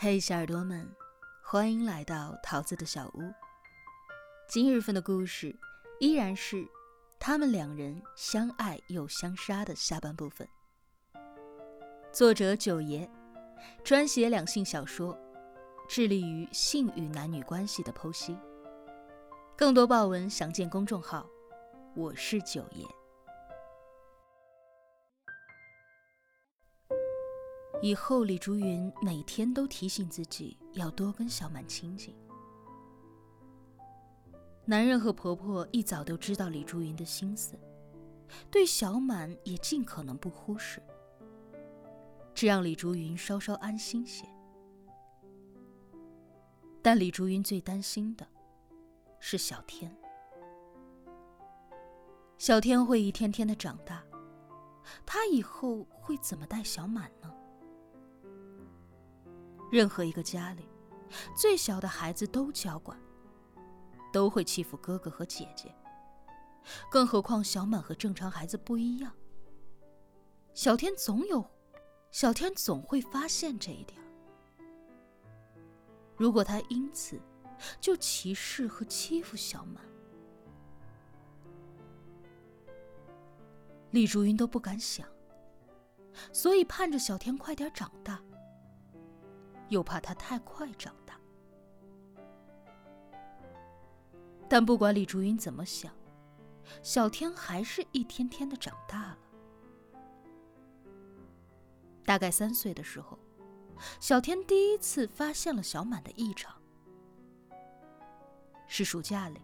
嘿，小耳朵们，欢迎来到桃子的小屋。今日份的故事依然是他们两人相爱又相杀的下半部分。作者九爷，专写两性小说，致力于性与男女关系的剖析。更多爆文详见公众号“我是九爷”。以后，李竹云每天都提醒自己要多跟小满亲近。男人和婆婆一早都知道李竹云的心思，对小满也尽可能不忽视，这让李竹云稍稍安心些。但李竹云最担心的是小天。小天会一天天的长大，他以后会怎么带小满呢？任何一个家里，最小的孩子都娇惯，都会欺负哥哥和姐姐。更何况小满和正常孩子不一样。小天总有，小天总会发现这一点。如果他因此就歧视和欺负小满，李竹云都不敢想。所以盼着小天快点长大。又怕他太快长大，但不管李竹云怎么想，小天还是一天天的长大了。大概三岁的时候，小天第一次发现了小满的异常。是暑假里，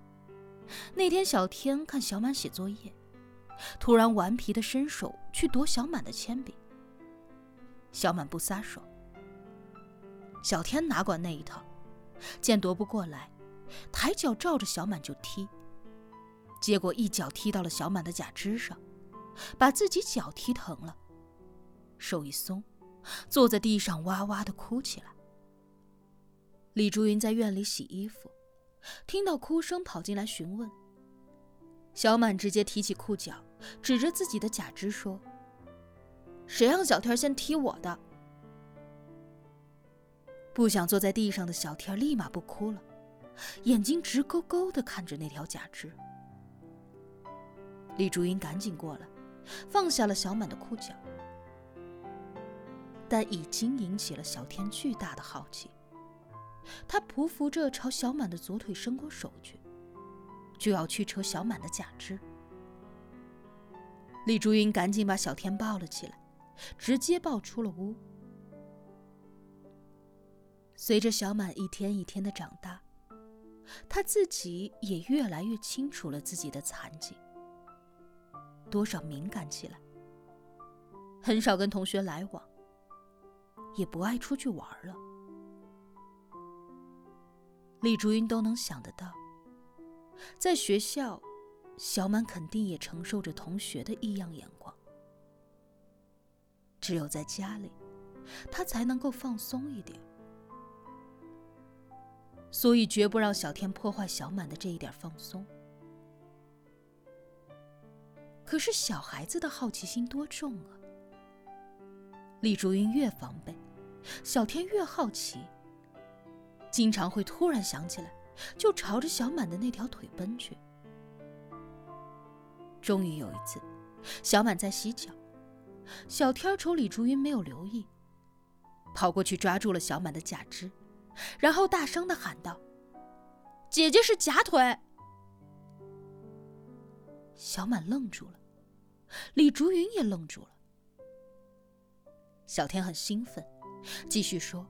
那天小天看小满写作业，突然顽皮的伸手去夺小满的铅笔，小满不撒手。小天哪管那一套，见夺不过来，抬脚照着小满就踢。结果一脚踢到了小满的假肢上，把自己脚踢疼了，手一松，坐在地上哇哇的哭起来。李竹云在院里洗衣服，听到哭声跑进来询问。小满直接提起裤脚，指着自己的假肢说：“谁让小天先踢我的？”不想坐在地上的小天立马不哭了，眼睛直勾勾的看着那条假肢。李竹英赶紧过来，放下了小满的裤脚，但已经引起了小天巨大的好奇。他匍匐着朝小满的左腿伸过手去，就要去扯小满的假肢。李竹英赶紧把小天抱了起来，直接抱出了屋。随着小满一天一天的长大，他自己也越来越清楚了自己的残疾，多少敏感起来，很少跟同学来往，也不爱出去玩了。李竹云都能想得到，在学校，小满肯定也承受着同学的异样眼光，只有在家里，他才能够放松一点。所以绝不让小天破坏小满的这一点放松。可是小孩子的好奇心多重啊！李竹云越防备，小天越好奇，经常会突然想起来，就朝着小满的那条腿奔去。终于有一次，小满在洗脚，小天瞅李竹云没有留意，跑过去抓住了小满的假肢。然后大声的喊道：“姐姐是假腿。”小满愣住了，李竹云也愣住了。小天很兴奋，继续说：“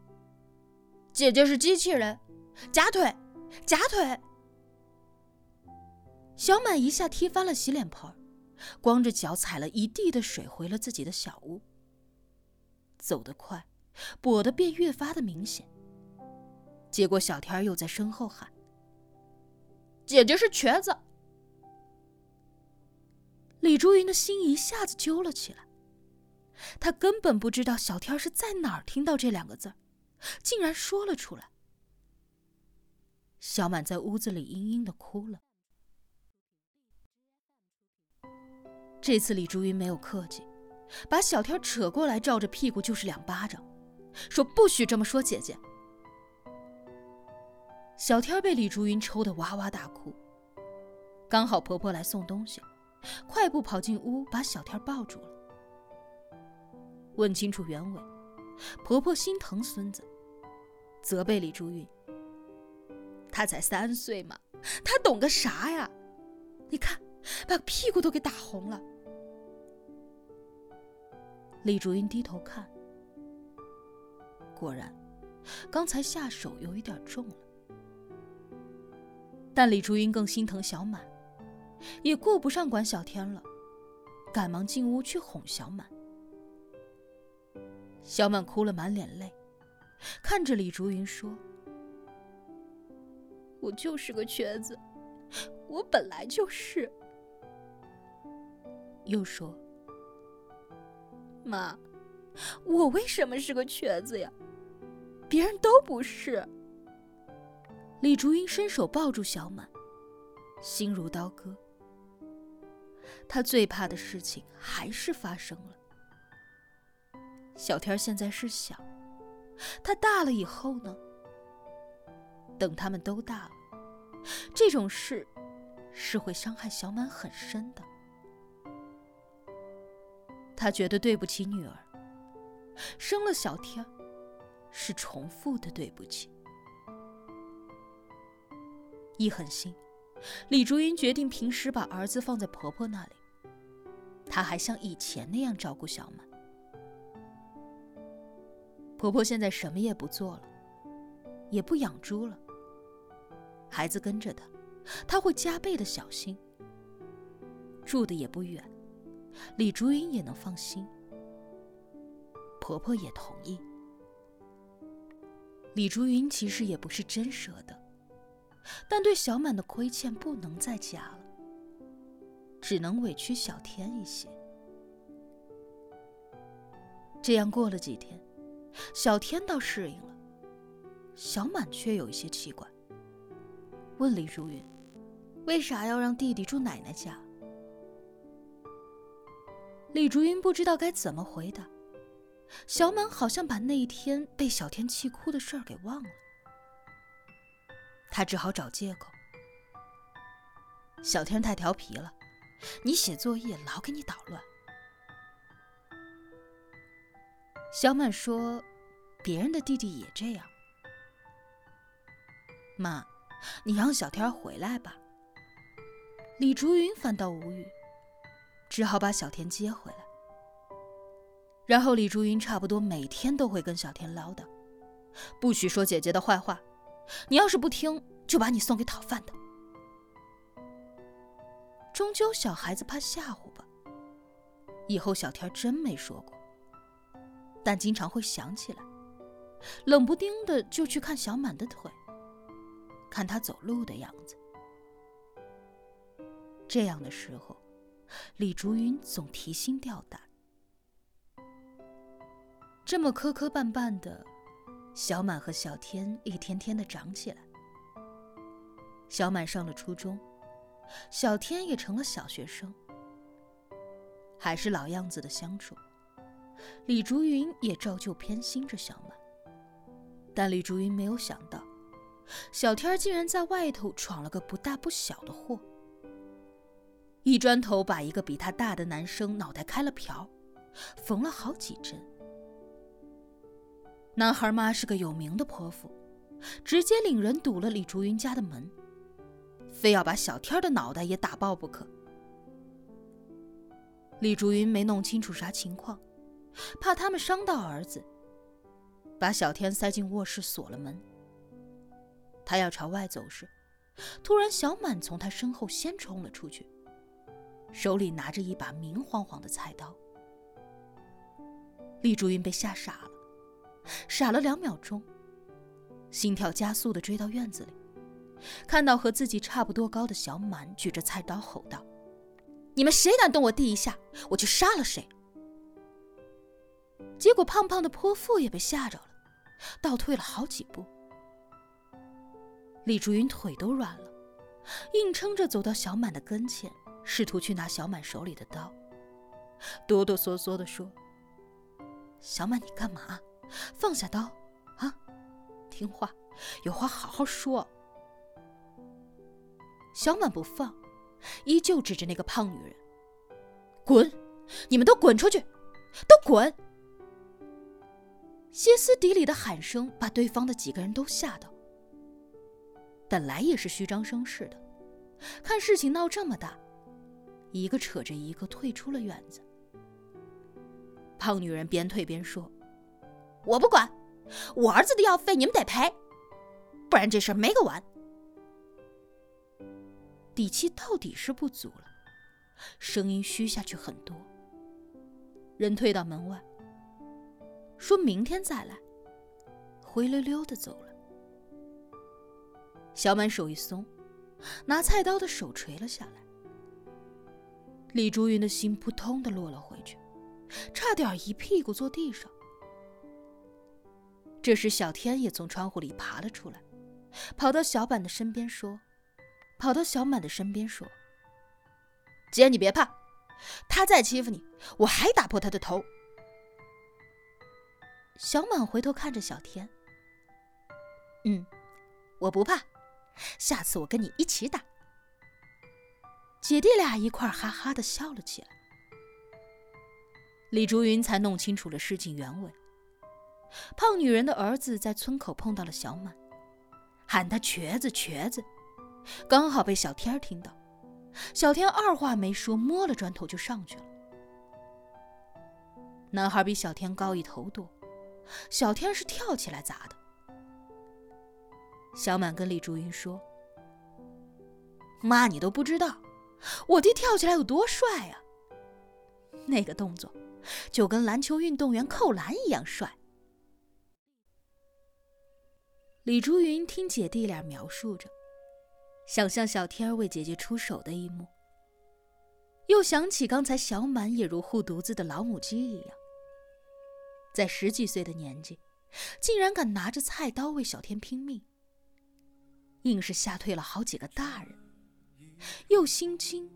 姐姐是机器人，假腿，假腿。”小满一下踢翻了洗脸盆，光着脚踩了一地的水回了自己的小屋。走得快，跛的便越发的明显。结果，小天又在身后喊：“姐姐是瘸子。”李竹云的心一下子揪了起来。他根本不知道小天是在哪儿听到这两个字竟然说了出来。小满在屋子里嘤嘤的哭了。这次李竹云没有客气，把小天扯过来，照着屁股就是两巴掌，说：“不许这么说姐姐。”小天被李竹云抽得哇哇大哭。刚好婆婆来送东西，快步跑进屋，把小天抱住了。问清楚原委，婆婆心疼孙子，责备李竹云：“他才三岁嘛，他懂个啥呀？你看，把屁股都给打红了。”李竹云低头看，果然，刚才下手有一点重了。但李竹云更心疼小满，也顾不上管小天了，赶忙进屋去哄小满。小满哭了满脸泪，看着李竹云说：“我就是个瘸子，我本来就是。”又说：“妈，我为什么是个瘸子呀？别人都不是。”李竹英伸手抱住小满，心如刀割。他最怕的事情还是发生了。小天现在是小，他大了以后呢？等他们都大了，这种事是会伤害小满很深的。他觉得对不起女儿，生了小天是重复的对不起。一狠心，李竹英决定平时把儿子放在婆婆那里，她还像以前那样照顾小满。婆婆现在什么也不做了，也不养猪了。孩子跟着她，她会加倍的小心。住的也不远，李竹英也能放心。婆婆也同意。李竹云其实也不是真舍得。但对小满的亏欠不能再加了，只能委屈小天一些。这样过了几天，小天倒适应了，小满却有一些奇怪，问李如云：“为啥要让弟弟住奶奶家？”李竹云不知道该怎么回答，小满好像把那一天被小天气哭的事儿给忘了。他只好找借口。小天太调皮了，你写作业老给你捣乱。小满说：“别人的弟弟也这样。”妈，你让小天回来吧。李竹云反倒无语，只好把小天接回来。然后李竹云差不多每天都会跟小天唠叨：“不许说姐姐的坏话。”你要是不听，就把你送给讨饭的。终究小孩子怕吓唬吧。以后小天真没说过，但经常会想起来，冷不丁的就去看小满的腿，看他走路的样子。这样的时候，李竹云总提心吊胆。这么磕磕绊绊的。小满和小天一天天的长起来。小满上了初中，小天也成了小学生。还是老样子的相处，李竹云也照旧偏心着小满。但李竹云没有想到，小天竟然在外头闯了个不大不小的祸，一砖头把一个比他大的男生脑袋开了瓢，缝了好几针。男孩妈是个有名的泼妇，直接领人堵了李竹云家的门，非要把小天的脑袋也打爆不可。李竹云没弄清楚啥情况，怕他们伤到儿子，把小天塞进卧室锁了门。他要朝外走时，突然小满从他身后先冲了出去，手里拿着一把明晃晃的菜刀。李竹云被吓傻了。傻了两秒钟，心跳加速的追到院子里，看到和自己差不多高的小满举着菜刀吼道：“你们谁敢动我弟一下，我就杀了谁！”结果胖胖的泼妇也被吓着了，倒退了好几步。李竹云腿都软了，硬撑着走到小满的跟前，试图去拿小满手里的刀，哆哆嗦嗦地说：“小满，你干嘛？”放下刀，啊，听话，有话好好说，小满不放，依旧指着那个胖女人：“滚！你们都滚出去！都滚！”歇斯底里的喊声把对方的几个人都吓到。本来也是虚张声势的，看事情闹这么大，一个扯着一个退出了院子。胖女人边退边说：“我不管，我儿子的药费你们得赔，不然这事儿没个完。”底气到底是不足了，声音虚下去很多。人退到门外，说明天再来，灰溜溜的走了。小满手一松，拿菜刀的手垂了下来。李竹云的心扑通的落了回去，差点一屁股坐地上。这时，小天也从窗户里爬了出来，跑到小满的身边说。跑到小满的身边说：“姐，你别怕，他再欺负你，我还打破他的头。”小满回头看着小天：“嗯，我不怕，下次我跟你一起打。”姐弟俩一块哈哈的笑了起来。李竹云才弄清楚了事情原委：胖女人的儿子在村口碰到了小满，喊他瘸子瘸子。刚好被小天听到，小天二话没说，摸了砖头就上去了。男孩比小天高一头多，小天是跳起来砸的。小满跟李竹云说：“妈，你都不知道，我弟跳起来有多帅啊！那个动作，就跟篮球运动员扣篮一样帅。”李竹云听姐弟俩描述着。想象小天儿为姐姐出手的一幕，又想起刚才小满也如护犊子的老母鸡一样，在十几岁的年纪，竟然敢拿着菜刀为小天拼命，硬是吓退了好几个大人，又心惊，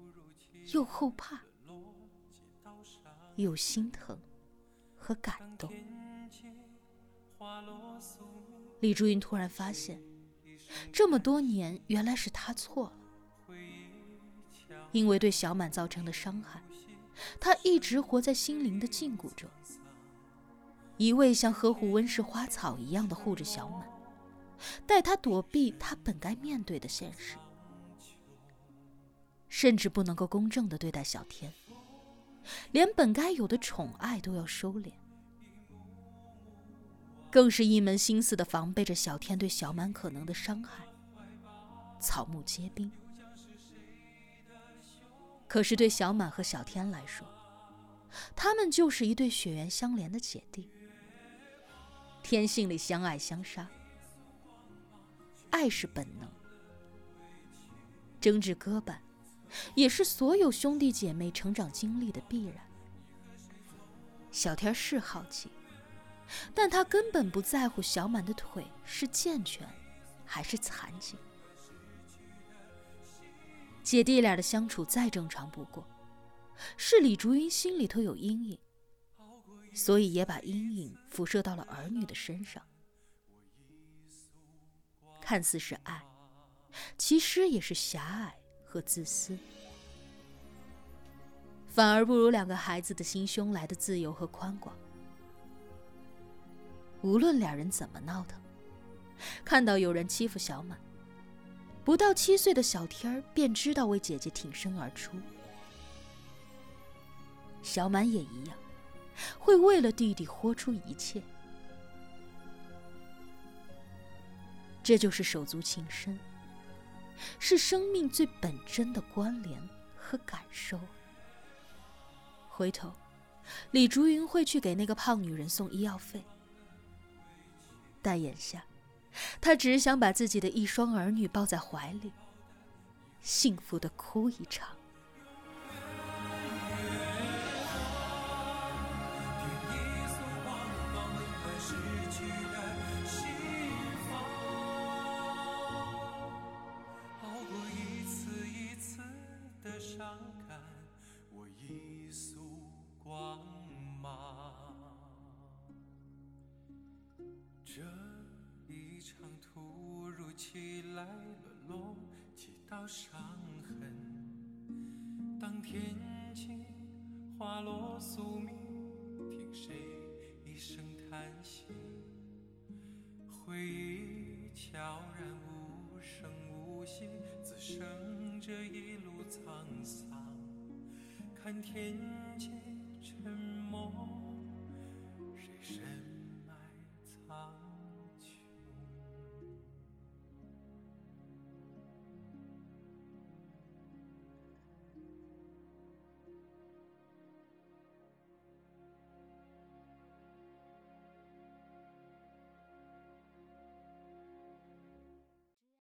又后怕，又心疼和感动。李竹云突然发现。这么多年，原来是他错了。因为对小满造成的伤害，他一直活在心灵的禁锢中，一味像呵护温室花草一样的护着小满，带他躲避他本该面对的现实，甚至不能够公正的对待小天，连本该有的宠爱都要收敛。更是一门心思的防备着小天对小满可能的伤害，草木皆兵。可是对小满和小天来说，他们就是一对血缘相连的姐弟，天性里相爱相杀，爱是本能，争执割绊，也是所有兄弟姐妹成长经历的必然。小天是好奇。但他根本不在乎小满的腿是健全，还是残疾。姐弟俩的相处再正常不过，是李竹云心里头有阴影，所以也把阴影辐射到了儿女的身上。看似是爱，其实也是狭隘和自私，反而不如两个孩子的心胸来的自由和宽广。无论俩人怎么闹腾，看到有人欺负小满，不到七岁的小天儿便知道为姐姐挺身而出。小满也一样，会为了弟弟豁出一切。这就是手足情深，是生命最本真的关联和感受。回头，李竹云会去给那个胖女人送医药费。在眼下，他只想把自己的一双儿女抱在怀里，幸福的哭一场。伤这一场突如其来沦。落几道伤痕。当天晴，花落宿命，听谁一声叹息？回忆悄然无声无息，滋生这一路沧桑。看天际沉默。